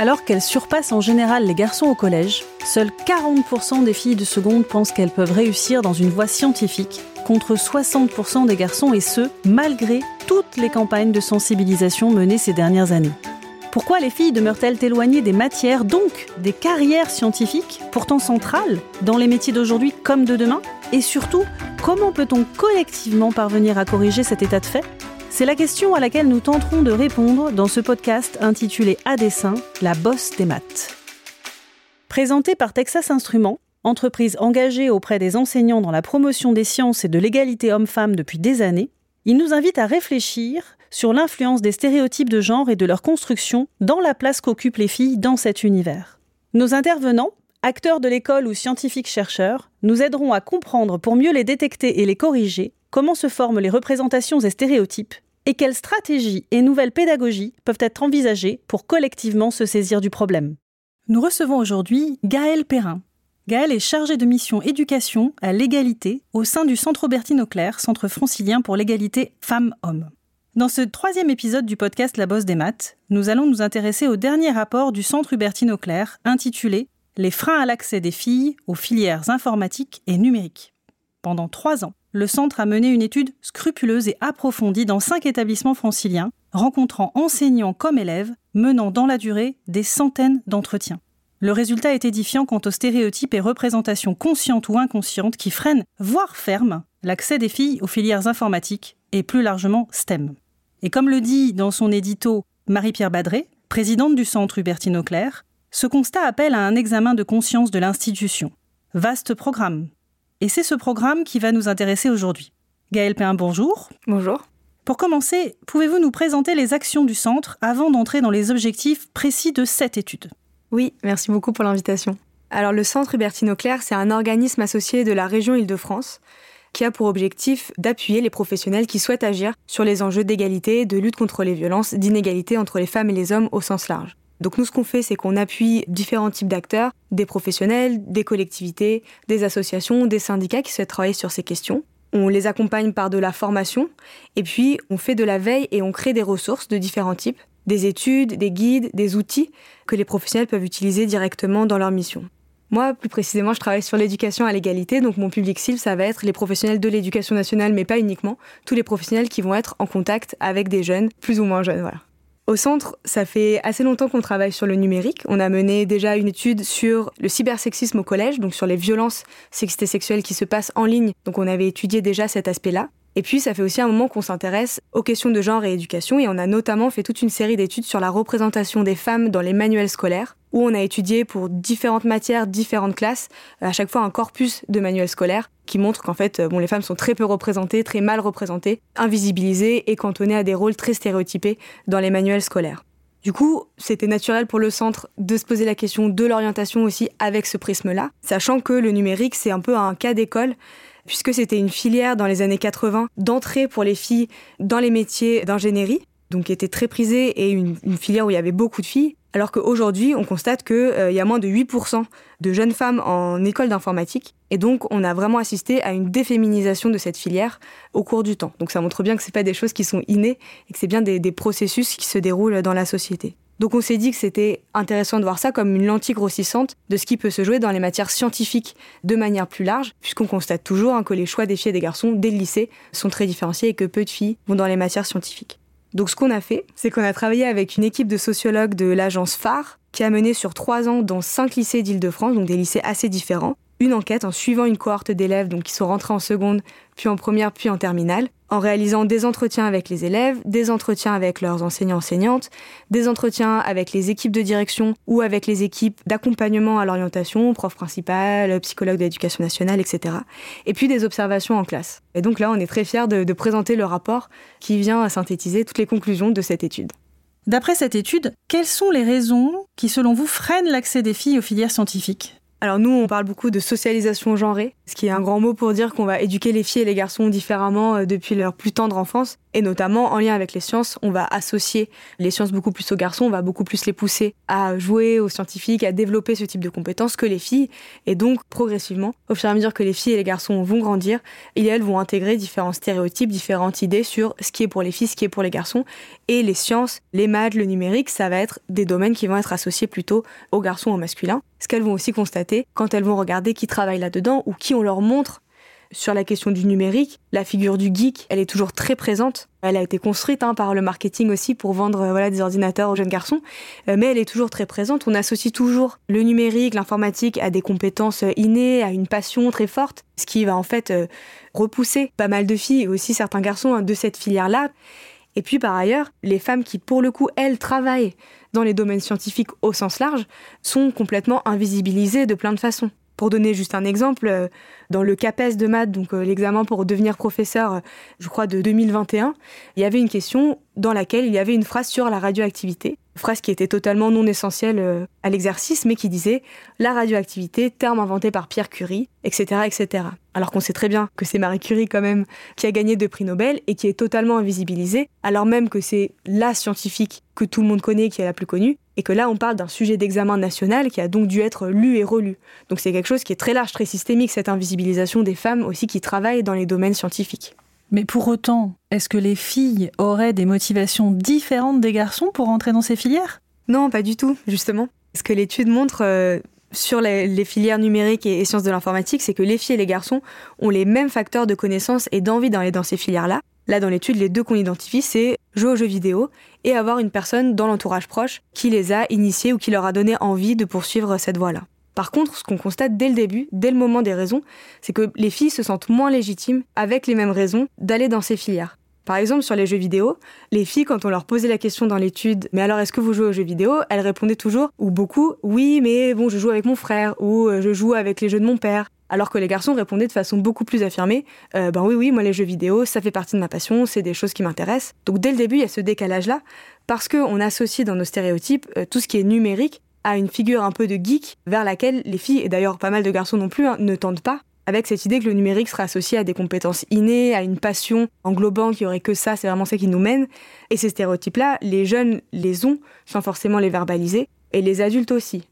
Alors qu'elles surpassent en général les garçons au collège, seuls 40% des filles de seconde pensent qu'elles peuvent réussir dans une voie scientifique, contre 60% des garçons et ce, malgré toutes les campagnes de sensibilisation menées ces dernières années. Pourquoi les filles demeurent-elles éloignées des matières, donc des carrières scientifiques, pourtant centrales, dans les métiers d'aujourd'hui comme de demain? Et surtout, comment peut-on collectivement parvenir à corriger cet état de fait? C'est la question à laquelle nous tenterons de répondre dans ce podcast intitulé À dessin, la bosse des maths. Présenté par Texas Instruments, entreprise engagée auprès des enseignants dans la promotion des sciences et de l'égalité homme-femme depuis des années, il nous invite à réfléchir sur l'influence des stéréotypes de genre et de leur construction dans la place qu'occupent les filles dans cet univers. Nos intervenants, acteurs de l'école ou scientifiques chercheurs, nous aideront à comprendre pour mieux les détecter et les corriger comment se forment les représentations et stéréotypes et quelles stratégies et nouvelles pédagogies peuvent être envisagées pour collectivement se saisir du problème. Nous recevons aujourd'hui Gaëlle Perrin. Gaëlle est chargée de mission éducation à l'égalité au sein du Centre Aubertine Auclair, Centre francilien pour l'égalité femmes-hommes. Dans ce troisième épisode du podcast La Bosse des maths, nous allons nous intéresser au dernier rapport du Centre Hubertine Auclair intitulé Les freins à l'accès des filles aux filières informatiques et numériques. Pendant trois ans, le centre a mené une étude scrupuleuse et approfondie dans cinq établissements franciliens, rencontrant enseignants comme élèves, menant dans la durée des centaines d'entretiens. Le résultat est édifiant quant aux stéréotypes et représentations conscientes ou inconscientes qui freinent, voire ferment, l'accès des filles aux filières informatiques et plus largement STEM. Et comme le dit dans son édito Marie-Pierre Badré, présidente du centre Hubertine Auclair, ce constat appelle à un examen de conscience de l'institution. Vaste programme. Et c'est ce programme qui va nous intéresser aujourd'hui. Gaëlle Péin, bonjour. Bonjour. Pour commencer, pouvez-vous nous présenter les actions du centre avant d'entrer dans les objectifs précis de cette étude? Oui, merci beaucoup pour l'invitation. Alors le centre Hubertine Auclair, c'est un organisme associé de la région Île-de-France qui a pour objectif d'appuyer les professionnels qui souhaitent agir sur les enjeux d'égalité, de lutte contre les violences, d'inégalité entre les femmes et les hommes au sens large. Donc nous, ce qu'on fait, c'est qu'on appuie différents types d'acteurs, des professionnels, des collectivités, des associations, des syndicats qui souhaitent travailler sur ces questions. On les accompagne par de la formation, et puis on fait de la veille et on crée des ressources de différents types, des études, des guides, des outils que les professionnels peuvent utiliser directement dans leur mission. Moi, plus précisément, je travaille sur l'éducation à l'égalité, donc mon public cible, ça va être les professionnels de l'éducation nationale, mais pas uniquement, tous les professionnels qui vont être en contact avec des jeunes, plus ou moins jeunes, voilà. Au centre, ça fait assez longtemps qu'on travaille sur le numérique. On a mené déjà une étude sur le cybersexisme au collège, donc sur les violences sexistes sexuelles qui se passent en ligne. Donc on avait étudié déjà cet aspect-là. Et puis, ça fait aussi un moment qu'on s'intéresse aux questions de genre et éducation, et on a notamment fait toute une série d'études sur la représentation des femmes dans les manuels scolaires, où on a étudié pour différentes matières, différentes classes, à chaque fois un corpus de manuels scolaires qui montre qu'en fait, bon, les femmes sont très peu représentées, très mal représentées, invisibilisées et cantonnées à des rôles très stéréotypés dans les manuels scolaires. Du coup, c'était naturel pour le centre de se poser la question de l'orientation aussi avec ce prisme-là, sachant que le numérique, c'est un peu un cas d'école puisque c'était une filière dans les années 80 d'entrée pour les filles dans les métiers d'ingénierie, donc qui était très prisée et une, filière où il y avait beaucoup de filles. Alors qu'aujourd'hui, on constate qu'il euh, y a moins de 8% de jeunes femmes en école d'informatique. Et donc, on a vraiment assisté à une déféminisation de cette filière au cours du temps. Donc, ça montre bien que ce pas des choses qui sont innées et que c'est bien des processus qui se déroulent dans la société. Donc on s'est dit que c'était intéressant de voir ça comme une lentille grossissante de ce qui peut se jouer dans les matières scientifiques de manière plus large, puisqu'on constate toujours hein, que les choix des filles et des garçons dès le lycée sont très différenciés et que peu de filles vont dans les matières scientifiques. Donc ce qu'on a fait, c'est qu'on a travaillé avec une équipe de sociologues de l'agence phare qui a mené sur trois ans dans cinq lycées d'Île-de-France, donc des lycées assez différents, une enquête en suivant une cohorte d'élèves donc qui sont rentrés en seconde, puis en première, puis en terminale, en réalisant des entretiens avec les élèves, des entretiens avec leurs enseignants-enseignantes, des entretiens avec les équipes de direction ou avec les équipes d'accompagnement à l'orientation, prof principal, psychologue d'éducation nationale, etc. Et puis des observations en classe. Et donc là, on est très fiers de, de présenter le rapport qui vient synthétiser toutes les conclusions de cette étude. D'après cette étude, quelles sont les raisons qui, selon vous, freinent l'accès des filles aux filières scientifiques? Alors nous, on parle beaucoup de socialisation genrée. ce qui est un grand mot pour dire qu'on va éduquer les filles et les garçons différemment euh, depuis leur plus tendre enfance. Et notamment, en lien avec les sciences, on va associer les sciences beaucoup plus aux garçons, on va beaucoup plus les pousser à jouer aux scientifiques, à développer ce type de compétences que les filles. Et donc, progressivement, au fur et à mesure que les filles et les garçons vont grandir, ils et elles vont intégrer différents stéréotypes, différentes idées sur ce qui est pour les filles, ce qui est pour les garçons. Et les sciences, les maths, le numérique, ça va être des domaines qui vont être associés plutôt aux garçons, aux masculins. Ce qu'elles vont aussi constater quand elles vont regarder qui travaille là-dedans ou qui on leur montre sur la question du numérique, la figure du geek, elle est toujours très présente. Elle a été construite hein, par le marketing aussi pour vendre euh, voilà, des ordinateurs aux jeunes garçons, euh, mais elle est toujours très présente. On associe toujours le numérique, l'informatique à des compétences euh, innées, à une passion très forte, ce qui va en fait repousser pas mal de filles et aussi certains garçons hein, de cette filière-là. Et puis par ailleurs, les femmes qui pour le coup, elles, travaillent dans les domaines scientifiques au sens large, sont complètement invisibilisées de plein de façons. Pour donner juste un exemple, euh, dans le CAPES de maths, donc euh, l'examen pour devenir professeur, euh, je crois de 2021, il y avait une question dans laquelle il y avait une phrase sur la radioactivité phrase qui était totalement non essentielle euh, à l'exercice, mais qui disait la radioactivité, terme inventé par Pierre Curie, etc., etc. Alors qu'on sait très bien que c'est Marie Curie quand même qui a gagné deux prix Nobel et qui est totalement invisibilisée, alors même que c'est la scientifique que tout le monde connaît, qui est la plus connue, et que là on parle d'un sujet d'examen national qui a donc dû être lu et relu. Donc c'est quelque chose qui est très large, très systémique, cette invisibilisation des femmes aussi qui travaillent dans les domaines scientifiques. Mais pour autant, est-ce que les filles auraient des motivations différentes des garçons pour entrer dans ces filières? Non, pas du tout, justement. Ce que l'étude montre euh, sur les, filières numériques et, sciences de l'informatique, c'est que les filles et les garçons ont les mêmes facteurs de connaissance et d'envie d'aller dans ces filières-là. Là, dans l'étude, les deux qu'on identifie, c'est jouer aux jeux vidéo et avoir une personne dans l'entourage proche qui les a initiés ou qui leur a donné envie de poursuivre cette voie-là. Par contre, ce qu'on constate dès le début, dès le moment des raisons, c'est que les filles se sentent moins légitimes, avec les mêmes raisons, d'aller dans ces filières. Par exemple, sur les jeux vidéo, les filles, quand on leur posait la question dans l'étude, mais alors est-ce que vous jouez aux jeux vidéo? Elles répondaient toujours, ou beaucoup, oui, mais bon, je joue avec mon frère, ou euh, je joue avec les jeux de mon père. Alors que les garçons répondaient de façon beaucoup plus affirmée, euh, ben oui, oui, moi les jeux vidéo, ça fait partie de ma passion, c'est des choses qui m'intéressent. Donc dès le début, il y a ce décalage-là, parce qu'on associe dans nos stéréotypes euh, tout ce qui est numérique à une figure un peu de geek vers laquelle les filles, et d'ailleurs pas mal de garçons non plus, hein, ne tendent pas, avec cette idée que le numérique serait associé à des compétences innées, à une passion englobante, qu'il n'y aurait que ça, c'est vraiment ça qui nous mène. Et ces stéréotypes-là, les jeunes les ont sans forcément les verbaliser, et les adultes aussi.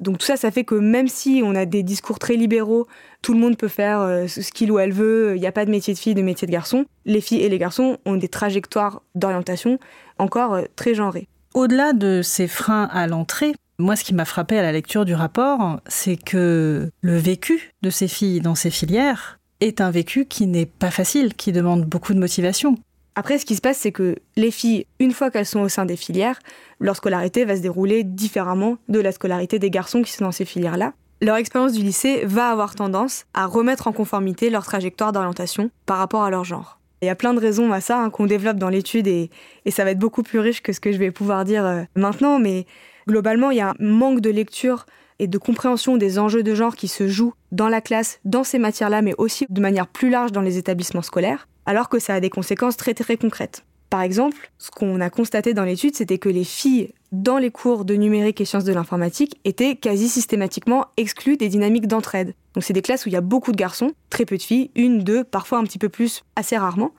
Donc tout ça, ça fait que même si on a des discours très libéraux, tout le monde peut faire euh, ce qu'il ou elle veut, il n'y a pas de métier de fille, de métier de garçon, les filles et les garçons ont des trajectoires d'orientation encore euh, très genrées. Au-delà de ces freins à l'entrée, moi, ce qui m'a frappé à la lecture du rapport, c'est que le vécu de ces filles dans ces filières est un vécu qui n'est pas facile, qui demande beaucoup de motivation. Après, ce qui se passe, c'est que les filles, une fois qu'elles sont au sein des filières, leur scolarité va se dérouler différemment de la scolarité des garçons qui sont dans ces filières-là. Leur expérience du lycée va avoir tendance à remettre en conformité leur trajectoire d'orientation par rapport à leur genre. Il y a plein de raisons à ça hein, qu'on développe dans l'étude et, ça va être beaucoup plus riche que ce que je vais pouvoir dire euh, maintenant, mais Globalement, il y a un manque de lecture et de compréhension des enjeux de genre qui se jouent dans la classe, dans ces matières-là, mais aussi de manière plus large dans les établissements scolaires, alors que ça a des conséquences très très concrètes. Par exemple, ce qu'on a constaté dans l'étude, c'était que les filles dans les cours de numérique et sciences de l'informatique étaient quasi systématiquement exclues des dynamiques d'entraide. Donc c'est des classes où il y a beaucoup de garçons, très peu de filles, une, deux, parfois un petit peu plus, assez rarement.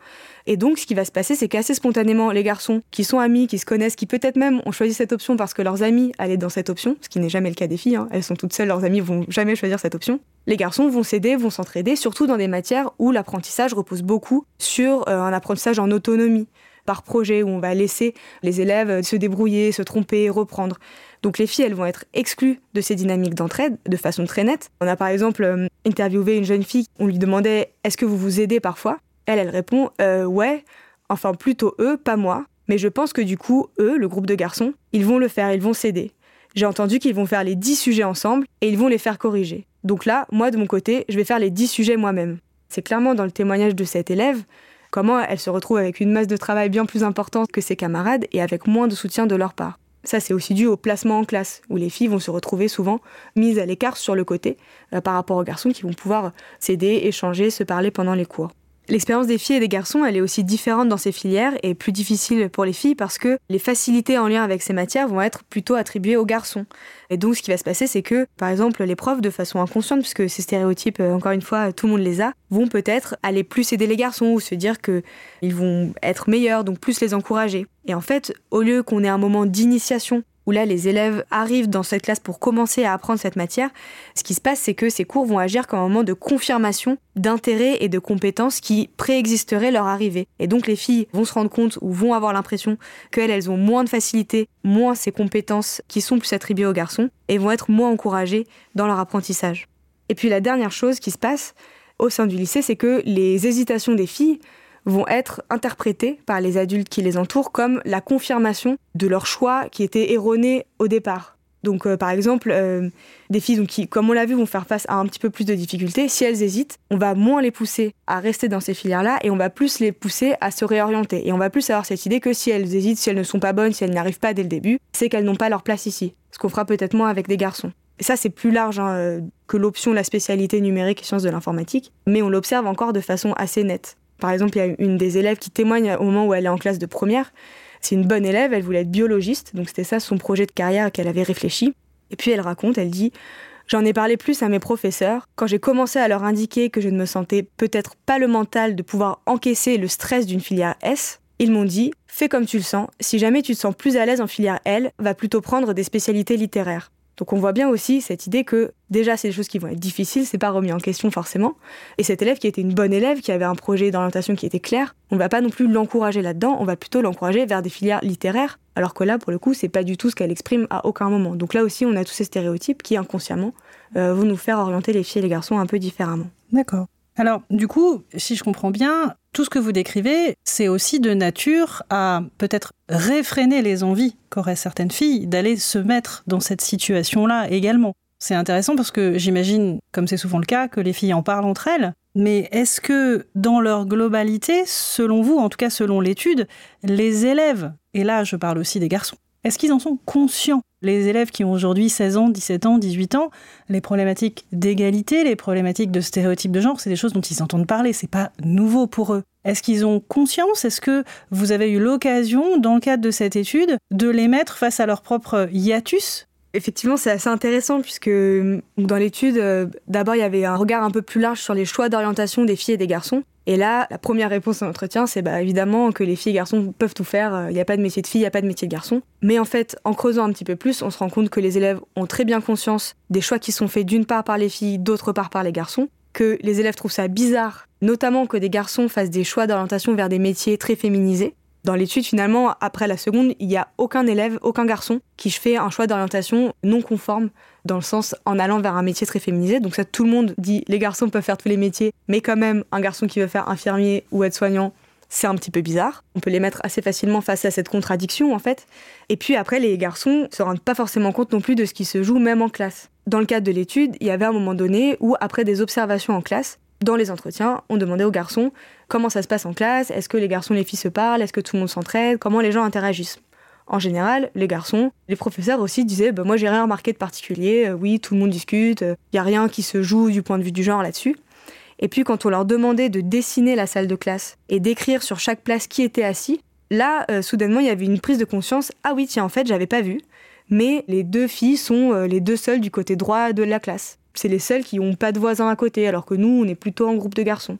Et donc, ce qui va se passer, c'est qu'assez spontanément, les garçons qui sont amis, qui se connaissent, qui peut-être même ont choisi cette option parce que leurs amis allaient dans cette option, ce qui n'est jamais le cas des filles, hein. elles sont toutes seules, leurs amis vont jamais choisir cette option. Les garçons vont s'aider, vont s'entraider, surtout dans des matières où l'apprentissage repose beaucoup sur euh, un apprentissage en autonomie par projet où on va laisser les élèves se débrouiller, se tromper, reprendre. Donc les filles, elles vont être exclues de ces dynamiques d'entraide de façon très nette. On a par exemple euh, interviewé une jeune fille, on lui demandait est-ce que vous vous aidez parfois? Elle, elle répond euh, Ouais, enfin plutôt eux, pas moi. Mais je pense que du coup, eux, le groupe de garçons, ils vont le faire, ils vont s'aider. J'ai entendu qu'ils vont faire les 10 sujets ensemble et ils vont les faire corriger. Donc là, moi de mon côté, je vais faire les 10 sujets moi-même. C'est clairement dans le témoignage de cette élève comment elle se retrouve avec une masse de travail bien plus importante que ses camarades et avec moins de soutien de leur part. Ça, c'est aussi dû au placement en classe, où les filles vont se retrouver souvent mises à l'écart sur le côté euh, par rapport aux garçons qui vont pouvoir s'aider, échanger, se parler pendant les cours. L'expérience des filles et des garçons, elle est aussi différente dans ces filières et plus difficile pour les filles parce que les facilités en lien avec ces matières vont être plutôt attribuées aux garçons. Et donc, ce qui va se passer, c'est que, par exemple, les profs, de façon inconsciente, puisque ces stéréotypes, euh, encore une fois, tout le monde les a, vont peut-être aller plus aider les garçons ou se dire qu'ils vont être meilleurs, donc plus les encourager. Et en fait, au lieu qu'on ait un moment d'initiation où là les élèves arrivent dans cette classe pour commencer à apprendre cette matière, ce qui se passe c'est que ces cours vont agir comme un moment de confirmation d'intérêt et de compétences qui préexisteraient leur arrivée. Et donc les filles vont se rendre compte ou vont avoir l'impression qu'elles elles ont moins de facilité, moins ces compétences qui sont plus attribuées aux garçons et vont être moins encouragées dans leur apprentissage. Et puis la dernière chose qui se passe au sein du lycée, c'est que les hésitations des filles vont être interprétés par les adultes qui les entourent comme la confirmation de leur choix qui était erroné au départ. Donc, euh, par exemple, euh, des filles qui, comme on l'a vu, vont faire face à un petit peu plus de difficultés. Si elles hésitent, on va moins les pousser à rester dans ces filières-là et on va plus les pousser à se réorienter. Et on va plus avoir cette idée que si elles hésitent, si elles ne sont pas bonnes, si elles n'arrivent pas dès le début, c'est qu'elles n'ont pas leur place ici. Ce qu'on fera peut-être moins avec des garçons. Et ça, c'est plus large hein, euh, que l'option la spécialité numérique et sciences de l'informatique, mais on l'observe encore de façon assez nette. Par exemple, il y a une des élèves qui témoigne au moment où elle est en classe de première. C'est une bonne élève, elle voulait être biologiste, donc c'était ça son projet de carrière qu'elle avait réfléchi. Et puis elle raconte, elle dit J'en ai parlé plus à mes professeurs. Quand j'ai commencé à leur indiquer que je ne me sentais peut-être pas le mental de pouvoir encaisser le stress d'une filière S, ils m'ont dit Fais comme tu le sens, si jamais tu te sens plus à l'aise en filière L, va plutôt prendre des spécialités littéraires. Donc on voit bien aussi cette idée que déjà c'est des choses qui vont être difficiles, c'est pas remis en question forcément. Et cet élève qui était une bonne élève, qui avait un projet d'orientation qui était clair, on va pas non plus l'encourager là-dedans, on va plutôt l'encourager vers des filières littéraires, alors que là pour le coup c'est pas du tout ce qu'elle exprime à aucun moment. Donc là aussi on a tous ces stéréotypes qui inconsciemment euh, vont nous faire orienter les filles et les garçons un peu différemment. D'accord. Alors, du coup, si je comprends bien, tout ce que vous décrivez, c'est aussi de nature à peut-être réfréner les envies qu'auraient certaines filles d'aller se mettre dans cette situation-là également. C'est intéressant parce que j'imagine, comme c'est souvent le cas, que les filles en parlent entre elles. Mais est-ce que dans leur globalité, selon vous, en tout cas selon l'étude, les élèves, et là je parle aussi des garçons, est-ce qu'ils en sont conscients? Les élèves qui ont aujourd'hui 16 ans, 17 ans, 18 ans, les problématiques d'égalité, les problématiques de stéréotypes de genre, c'est des choses dont ils entendent parler, c'est pas nouveau pour eux. Est-ce qu'ils ont conscience? Est-ce que vous avez eu l'occasion, dans le cadre de cette étude, de les mettre face à leur propre hiatus? Effectivement, c'est assez intéressant puisque dans l'étude, euh, d'abord, il y avait un regard un peu plus large sur les choix d'orientation des filles et des garçons. Et là, la première réponse à l'entretien, c'est bah, évidemment que les filles et garçons peuvent tout faire. Euh, il n'y a pas de métier de fille, il n'y a pas de métier de garçon. Mais en fait, en creusant un petit peu plus, on se rend compte que les élèves ont très bien conscience des choix qui sont faits d'une part par les filles, d'autre part par les garçons. Que les élèves trouvent ça bizarre, notamment que des garçons fassent des choix d'orientation vers des métiers très féminisés. Dans l'étude, finalement, après la seconde, il n'y a aucun élève, aucun garçon qui fait un choix d'orientation non conforme dans le sens en allant vers un métier très féminisé. Donc ça, tout le monde dit les garçons peuvent faire tous les métiers, mais quand même, un garçon qui veut faire infirmier ou aide-soignant, c'est un petit peu bizarre. On peut les mettre assez facilement face à cette contradiction, en fait. Et puis après, les garçons se rendent pas forcément compte non plus de ce qui se joue même en classe. Dans le cadre de l'étude, il y avait un moment donné où, après des observations en classe, dans les entretiens, on demandait aux garçons comment ça se passe en classe, est-ce que les garçons et les filles se parlent, est-ce que tout le monde s'entraide, comment les gens interagissent. En général, les garçons, les professeurs aussi disaient bah, Moi, j'ai rien remarqué de particulier, euh, oui, tout le monde discute, il euh, n'y a rien qui se joue du point de vue du genre là-dessus. Et puis, quand on leur demandait de dessiner la salle de classe et d'écrire sur chaque place qui était assis, là, euh, soudainement, il y avait une prise de conscience Ah oui, tiens, en fait, j'avais pas vu, mais les deux filles sont les deux seules du côté droit de la classe c'est les seuls qui n'ont pas de voisins à côté, alors que nous, on est plutôt en groupe de garçons.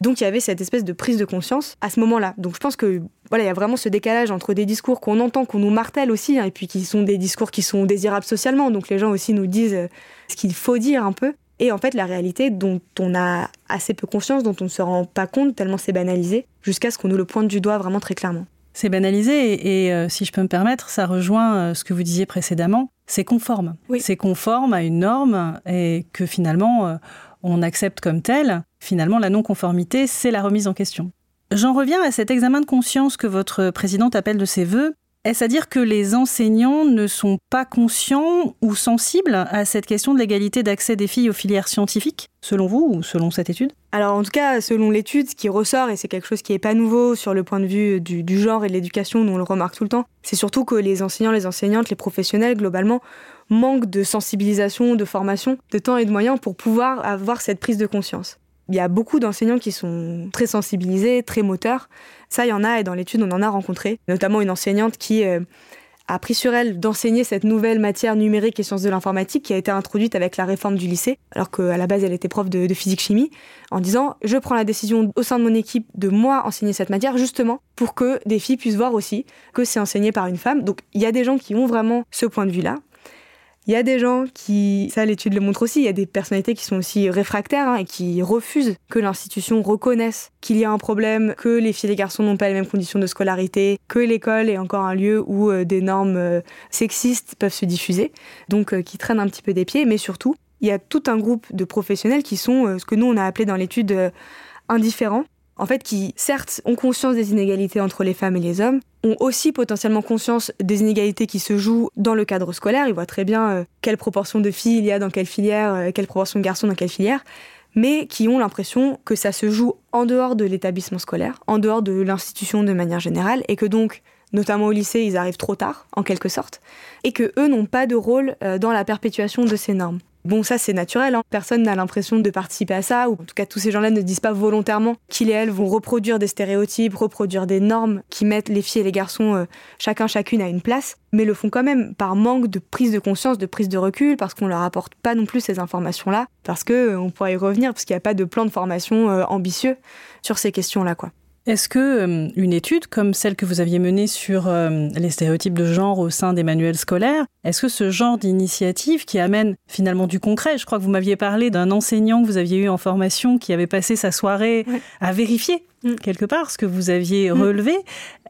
Donc il y avait cette espèce de prise de conscience à ce moment-là. Donc je pense que voilà, il y a vraiment ce décalage entre des discours qu'on entend, qu'on nous martèle aussi, hein, et puis qui sont des discours qui sont désirables socialement. Donc les gens aussi nous disent euh, ce qu'il faut dire un peu. Et en fait, la réalité dont on a assez peu conscience, dont on ne se rend pas compte tellement c'est banalisé, jusqu'à ce qu'on nous le pointe du doigt vraiment très clairement. C'est banalisé et, euh, si je peux me permettre, ça rejoint euh, ce que vous disiez précédemment. C'est conforme. C'est conforme à une norme et que finalement euh, on accepte comme telle. Finalement, la non-conformité, c'est la remise en question. J'en reviens à cet examen de conscience que votre présidente appelle de ses voeux. Est-ce à dire que les enseignants ne sont pas conscients ou sensibles à cette question de l'égalité d'accès des filles aux filières scientifiques, selon vous ou selon cette étude? Alors en tout cas, selon l'étude, ce qui ressort, et c'est quelque chose qui n'est pas nouveau sur le point de vue du, genre et de l'éducation, on le remarque tout le temps, c'est surtout que les enseignants, les enseignantes, les professionnels, globalement, manquent de sensibilisation, de formation, de temps et de moyens pour pouvoir avoir cette prise de conscience. Il y a beaucoup d'enseignants qui sont très sensibilisés, très moteurs. Ça, il y en a, et dans l'étude, on en a rencontré. Notamment une enseignante qui euh, a pris sur elle d'enseigner cette nouvelle matière numérique et sciences de l'informatique qui a été introduite avec la réforme du lycée, alors qu'à la base elle était prof de, physique-chimie, en disant je prends la décision au sein de mon équipe de moi enseigner cette matière justement pour que des filles puissent voir aussi que c'est enseigné par une femme. Donc il y a des gens qui ont vraiment ce point de vue-là. Il y a des gens qui, ça l'étude le montre aussi, il y a des personnalités qui sont aussi réfractaires hein, et qui refusent que l'institution reconnaisse qu'il y a un problème, que les filles et les garçons n'ont pas les mêmes conditions de scolarité, que l'école est encore un lieu où euh, des normes euh, sexistes peuvent se diffuser, donc euh, qui traînent un petit peu des pieds, mais surtout, il y a tout un groupe de professionnels qui sont ce que nous on a appelé dans l'étude indifférents, en fait, qui certes ont conscience des inégalités entre les femmes et les hommes, ont aussi potentiellement conscience des inégalités qui se jouent dans le cadre scolaire. Ils voient très bien euh, quelle proportion de filles il y a dans quelle filière, euh, quelle proportion de garçons dans quelle filière, mais qui ont l'impression que ça se joue en dehors de l'établissement scolaire, en dehors de l'institution de manière générale, et que donc notamment au lycée, ils arrivent trop tard, en quelque sorte, et que eux n'ont pas de rôle euh, dans la perpétuation de ces normes. Bon, ça c'est naturel, hein. personne n'a l'impression de participer à ça, ou en tout cas tous ces gens-là ne disent pas volontairement qu'ils et elles vont reproduire des stéréotypes, reproduire des normes qui mettent les filles et les garçons euh, chacun chacune à une place, mais le font quand même par manque de prise de conscience, de prise de recul, parce qu'on leur apporte pas non plus ces informations-là, parce que euh, on pourrait y revenir, parce qu'il n'y a pas de plan de formation euh, ambitieux sur ces questions-là, quoi. Est-ce que euh, une étude comme celle que vous aviez menée sur euh, les stéréotypes de genre au sein des manuels scolaires, est-ce que ce genre d'initiative qui amène finalement du concret, je crois que vous m'aviez parlé d'un enseignant que vous aviez eu en formation qui avait passé sa soirée à vérifier mm. quelque part ce que vous aviez mm. relevé,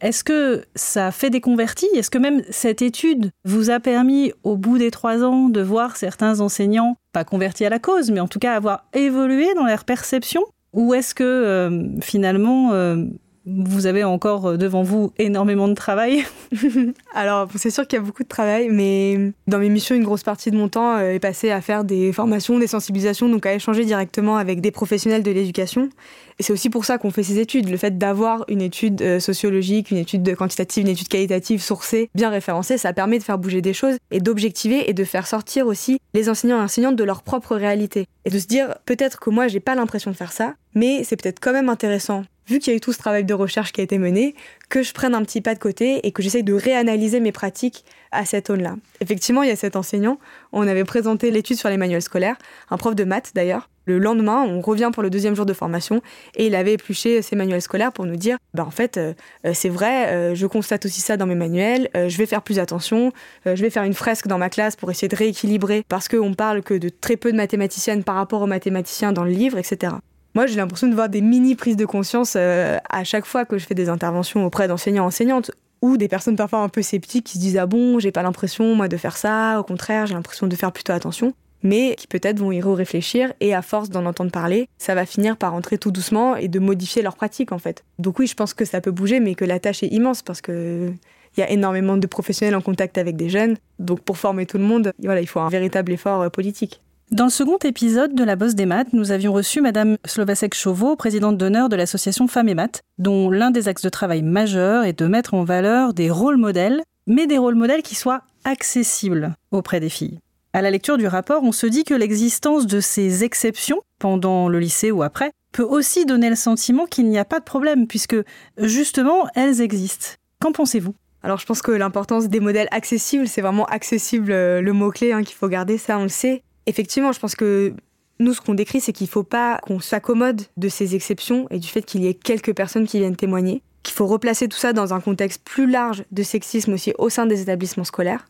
est-ce que ça fait des convertis? Est-ce que même cette étude vous a permis au bout des trois ans de voir certains enseignants pas convertis à la cause, mais en tout cas avoir évolué dans leur perception? Ou est-ce que euh, finalement euh, vous avez encore euh, devant vous énormément de travail Alors, c'est sûr qu'il y a beaucoup de travail, mais dans mes missions, une grosse partie de mon temps est passée à faire des formations, des sensibilisations, donc à échanger directement avec des professionnels de l'éducation. Et c'est aussi pour ça qu'on fait ces études. Le fait d'avoir une étude euh, sociologique, une étude quantitative, une étude qualitative sourcée, bien référencée, ça permet de faire bouger des choses et d'objectiver et de faire sortir aussi les enseignants et enseignantes de leur propre réalité. Et de se dire, peut-être que moi, j'ai pas l'impression de faire ça, mais c'est peut-être quand même intéressant vu qu'il y a eu tout ce travail de recherche qui a été mené, que je prenne un petit pas de côté et que j'essaye de réanalyser mes pratiques à cette aune-là. Effectivement, il y a cet enseignant, on avait présenté l'étude sur les manuels scolaires, un prof de maths d'ailleurs. Le lendemain, on revient pour le deuxième jour de formation et il avait épluché ses manuels scolaires pour nous dire bah en fait, euh, euh, c'est vrai, euh, je constate aussi ça dans mes manuels, je vais faire plus attention, je vais faire une fresque dans ma classe pour essayer de rééquilibrer parce qu'on parle que de très peu de mathématiciennes par rapport aux mathématiciens dans le livre, etc. Moi, j'ai l'impression de voir des mini prises de conscience euh, à chaque fois que je fais des interventions auprès d'enseignants enseignantes ou des personnes parfois un peu sceptiques qui se disent ah bon, j'ai pas l'impression moi de faire ça, au contraire, j'ai l'impression de faire plutôt attention mais qui peut-être vont y réfléchir et à force d'en entendre parler, ça va finir par entrer tout doucement et de modifier leur pratique en fait. Donc oui, je pense que ça peut bouger, mais que la tâche est immense parce que il y a énormément de professionnels en contact avec des jeunes. Donc pour former tout le monde, voilà, il faut un véritable effort euh, politique. Dans le second épisode de La Bosse des Maths, nous avions reçu Madame Slovacek Chauveau, présidente d'honneur de l'association Femmes et Maths, dont l'un des axes de travail majeurs est de mettre en valeur des rôles modèles, mais des rôles modèles qui soient accessibles auprès des filles. À la lecture du rapport, on se dit que l'existence de ces exceptions, pendant le lycée ou après, peut aussi donner le sentiment qu'il n'y a pas de problème, puisque justement, elles existent. Qu'en pensez-vous? Alors je pense que l'importance des modèles accessibles, c'est vraiment accessible euh, le mot-clé hein, qu'il faut garder, ça on le sait. Effectivement, je pense que nous, ce qu'on décrit, c'est qu'il ne faut pas qu'on s'accommode de ces exceptions et du fait qu'il y ait quelques personnes qui viennent témoigner, qu'il faut replacer tout ça dans un contexte plus large de sexisme aussi au sein des établissements scolaires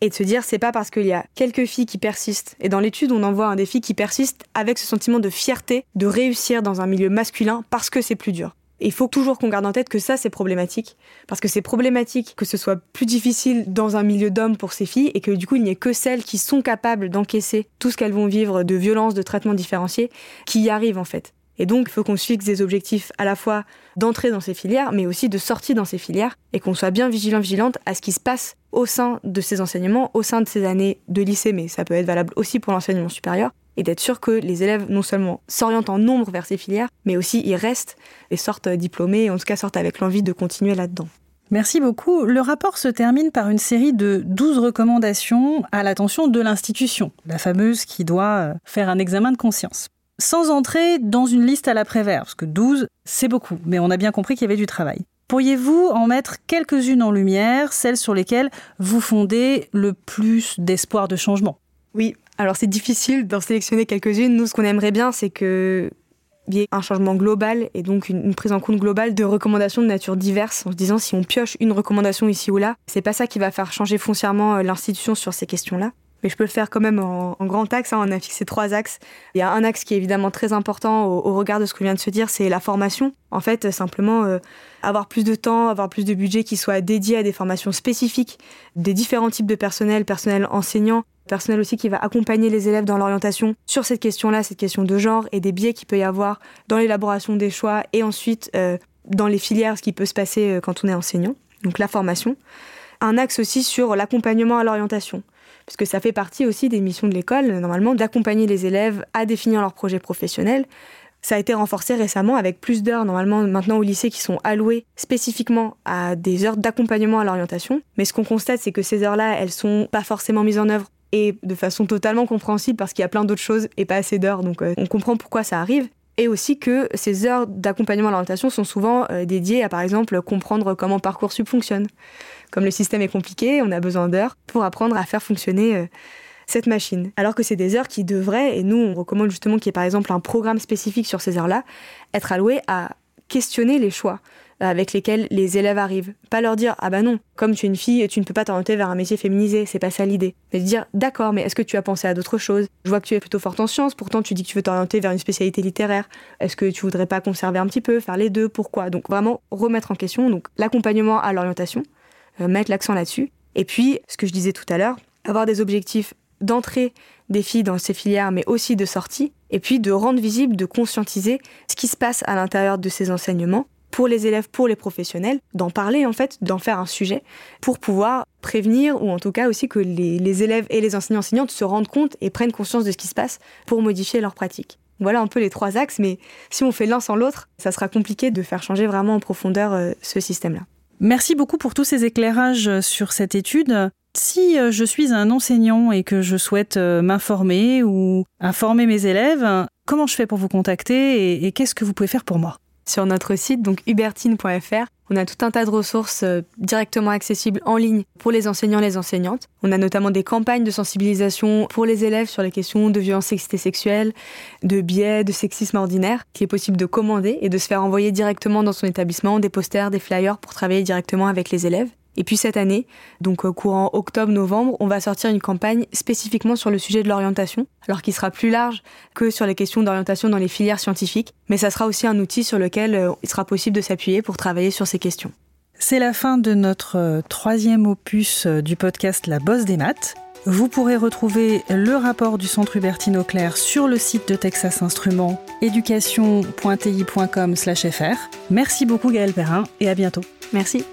et de se dire c'est pas parce qu'il y a quelques filles qui persistent et dans l'étude on en voit un des filles qui persistent avec ce sentiment de fierté de réussir dans un milieu masculin parce que c'est plus dur il faut toujours qu'on garde en tête que ça, c'est problématique. Parce que c'est problématique que ce soit plus difficile dans un milieu d'hommes pour ces filles et que du coup, il n'y ait que celles qui sont capables d'encaisser tout ce qu'elles vont vivre de violence, de traitement différencié, qui y arrivent en fait. Et donc, il faut qu'on se fixe des objectifs à la fois d'entrée dans ces filières, mais aussi de sortie dans ces filières, et qu'on soit bien vigilant, vigilante à ce qui se passe au sein de ces enseignements, au sein de ces années de lycée, mais ça peut être valable aussi pour l'enseignement supérieur, et d'être sûr que les élèves non seulement s'orientent en nombre vers ces filières, mais aussi y restent et sortent diplômés, et en tout cas sortent avec l'envie de continuer là-dedans. Merci beaucoup. Le rapport se termine par une série de 12 recommandations à l'attention de l'institution, la fameuse qui doit faire un examen de conscience. sans entrer dans une liste à l'après-vert, parce que 12, c'est beaucoup, mais on a bien compris qu'il y avait du travail. Pourriez-vous en mettre quelques-unes en lumière, celles sur lesquelles vous fondez le plus d'espoir de changement? Oui, alors c'est difficile d'en sélectionner quelques-unes. Nous, ce qu'on aimerait bien, c'est que y ait un changement global et donc une, prise en compte globale de recommandations de nature diverse en se disant si on pioche une recommandation ici ou là, c'est pas ça qui va faire changer foncièrement euh, l'institution sur ces questions-là. Mais je peux le faire quand même en, grand axe. Hein. On a fixé trois axes. Il y a un axe qui est évidemment très important au, regard de ce que vient de se dire, c'est la formation. En fait, simplement euh, avoir plus de temps, avoir plus de budget qui soit dédié à des formations spécifiques des différents types de personnel, personnel enseignant, personnel aussi qui va accompagner les élèves dans l'orientation sur cette question-là, cette question de genre et des biais qu'il peut y avoir dans l'élaboration des choix et ensuite euh, dans les filières, ce qui peut se passer euh, quand on est enseignant. Donc la formation. Un axe aussi sur l'accompagnement à l'orientation, puisque ça fait partie aussi des missions de l'école, normalement, d'accompagner les élèves à définir leur projet professionnel. Ça a été renforcé récemment avec plus d'heures normalement maintenant au lycée qui sont allouées spécifiquement à des heures d'accompagnement à l'orientation. Mais ce qu'on constate, c'est que ces heures-là, elles sont pas forcément mises en œuvre et de façon totalement compréhensible parce qu'il y a plein d'autres choses et pas assez d'heures. Donc euh, on comprend pourquoi ça arrive. Et aussi que ces heures d'accompagnement à l'orientation sont souvent euh, dédiées à, par exemple, comprendre comment Parcoursup fonctionne. Comme le système est compliqué, on a besoin d'heures pour apprendre à faire fonctionner euh, cette machine. Alors que c'est des heures qui devraient, et nous on recommande justement qu'il y ait par exemple un programme spécifique sur ces heures-là, être alloué à questionner les choix avec lesquels les élèves arrivent. Pas leur dire ah bah non, comme tu es une fille, tu ne peux pas t'orienter vers un métier féminisé, c'est pas ça l'idée. Mais dire d'accord, mais est-ce que tu as pensé à d'autres choses? Je vois que tu es plutôt forte en sciences, pourtant tu dis que tu veux t'orienter vers une spécialité littéraire. Est-ce que tu voudrais pas conserver un petit peu, faire les deux? Pourquoi? Donc vraiment remettre en question donc l'accompagnement à l'orientation, euh, mettre l'accent là-dessus. Et puis ce que je disais tout à l'heure, avoir des objectifs d'entrée des filles dans ces filières, mais aussi de sortie, et puis de rendre visible, de conscientiser ce qui se passe à l'intérieur de ces enseignements pour les élèves, pour les professionnels, d'en parler en fait, d'en faire un sujet pour pouvoir prévenir ou en tout cas aussi que les, élèves et les enseignants enseignantes se rendent compte et prennent conscience de ce qui se passe pour modifier leur pratique. Voilà un peu les trois axes, mais si on fait l'un sans l'autre, ça sera compliqué de faire changer vraiment en profondeur euh, ce système-là. Merci beaucoup pour tous ces éclairages sur cette étude. Si euh, je suis un enseignant et que je souhaite euh, m'informer ou informer mes élèves, comment je fais pour vous contacter et qu'est-ce que vous pouvez faire pour moi? Sur notre site, donc hubertine.fr. On a tout un tas de ressources euh, directement accessibles en ligne pour les enseignants et les enseignantes. On a notamment des campagnes de sensibilisation pour les élèves sur les questions de violence sexiste et sexuelle, de biais, de sexisme ordinaire, qui est possible de commander et de se faire envoyer directement dans son établissement des posters, des flyers pour travailler directement avec les élèves. Et puis cette année, donc euh, courant octobre-novembre, on va sortir une campagne spécifiquement sur le sujet de l'orientation, alors qui sera plus large que sur les questions d'orientation dans les filières scientifiques, mais ça sera aussi un outil sur lequel euh, il sera possible de s'appuyer pour travailler sur ces questions. C'est la fin de notre euh, troisième opus du podcast La Bosse des maths. Vous pourrez retrouver le rapport du Centre Hubertine Auclair sur le site de Texas Instruments, éducation.ti.com/fr. Merci beaucoup Gaël Perrin et à bientôt. Merci.